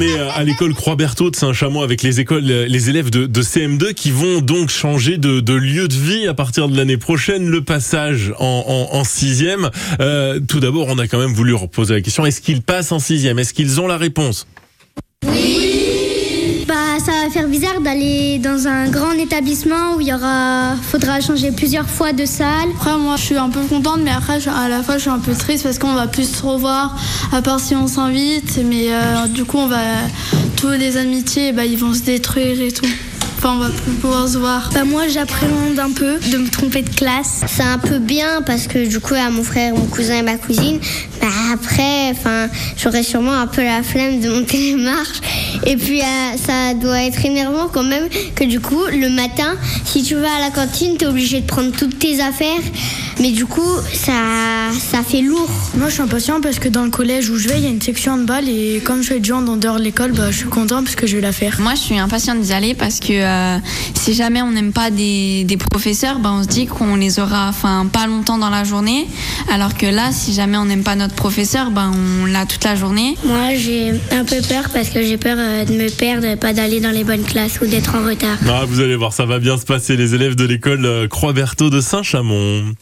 On est à l'école Croix-Berthaud de Saint-Chamond avec les écoles, les élèves de, de, CM2 qui vont donc changer de, lieu de vie à partir de l'année prochaine. Le passage en sixième. Euh, tout d'abord, on a quand même voulu reposer la question est-ce qu'ils passent en sixième? Est-ce qu'ils ont la réponse? Bizarre d'aller dans un grand établissement où il y aura, faudra changer plusieurs fois de salle. Après, moi, je suis un peu contente, mais après, à la fois, je suis un peu triste parce qu'on va plus se revoir, à part si on s'invite. Mais euh, du coup, on va tous les amitiés, bah, ils vont se détruire et tout. Enfin, on va plus pouvoir se voir. Bah moi, j'appréhende un peu de me tromper de classe. C'est un peu bien parce que du coup, à mon frère, mon cousin et ma cousine, bah après, enfin, j'aurais sûrement un peu la flemme de monter les marches. Et puis, euh, ça doit être énervant quand même que du coup, le matin, si tu vas à la cantine, t'es obligé de prendre toutes tes affaires. Mais du coup, ça, ça fait lourd. Moi, je suis impatient parce que dans le collège où je vais, il y a une section de balle et comme je vais déjà en dehors de l'école, bah, je suis content parce que je vais la faire. Moi, je suis impatient d'y aller parce que euh, si jamais on n'aime pas des, des professeurs, bah, on se dit qu'on les aura, enfin, pas longtemps dans la journée. Alors que là, si jamais on n'aime pas notre professeur, bah, on l'a toute la journée. Moi, j'ai un peu peur parce que j'ai peur euh, de me perdre, pas d'aller dans les bonnes classes ou d'être en retard. Ah, vous allez voir, ça va bien se passer, les élèves de l'école euh, Croix-Berthaud de Saint-Chamond.